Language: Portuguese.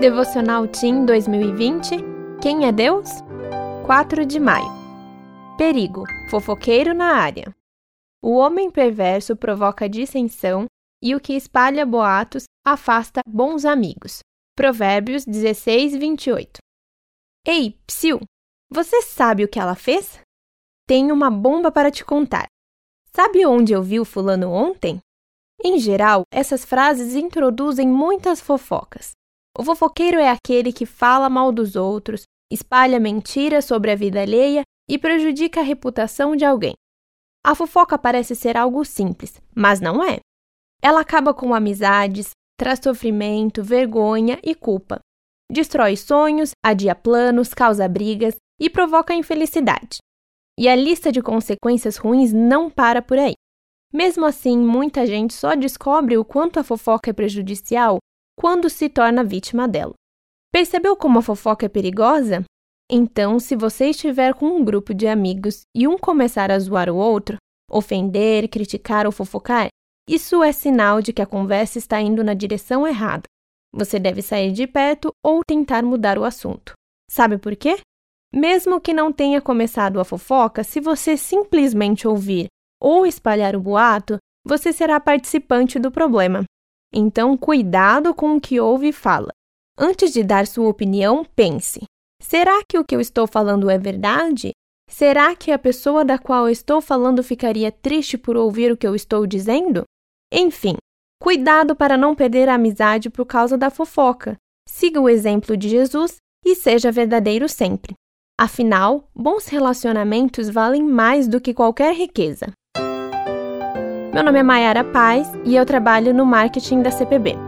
Devocional Team 2020 Quem é Deus? 4 de maio. Perigo: fofoqueiro na área. O homem perverso provoca dissensão e o que espalha boatos afasta bons amigos. Provérbios 16, 28. Ei, psiu! Você sabe o que ela fez? Tenho uma bomba para te contar. Sabe onde eu vi o fulano ontem? Em geral, essas frases introduzem muitas fofocas. O fofoqueiro é aquele que fala mal dos outros, espalha mentiras sobre a vida alheia e prejudica a reputação de alguém. A fofoca parece ser algo simples, mas não é. Ela acaba com amizades, traz sofrimento, vergonha e culpa. Destrói sonhos, adia planos, causa brigas e provoca infelicidade. E a lista de consequências ruins não para por aí. Mesmo assim, muita gente só descobre o quanto a fofoca é prejudicial quando se torna vítima dela. Percebeu como a fofoca é perigosa? Então, se você estiver com um grupo de amigos e um começar a zoar o outro, ofender, criticar ou fofocar, isso é sinal de que a conversa está indo na direção errada. Você deve sair de perto ou tentar mudar o assunto. Sabe por quê? Mesmo que não tenha começado a fofoca, se você simplesmente ouvir ou espalhar o boato, você será participante do problema. Então, cuidado com o que ouve e fala. Antes de dar sua opinião, pense: será que o que eu estou falando é verdade? Será que a pessoa da qual eu estou falando ficaria triste por ouvir o que eu estou dizendo? Enfim, cuidado para não perder a amizade por causa da fofoca. Siga o exemplo de Jesus e seja verdadeiro sempre. Afinal, bons relacionamentos valem mais do que qualquer riqueza. Meu nome é Mayara Paz e eu trabalho no marketing da CPB.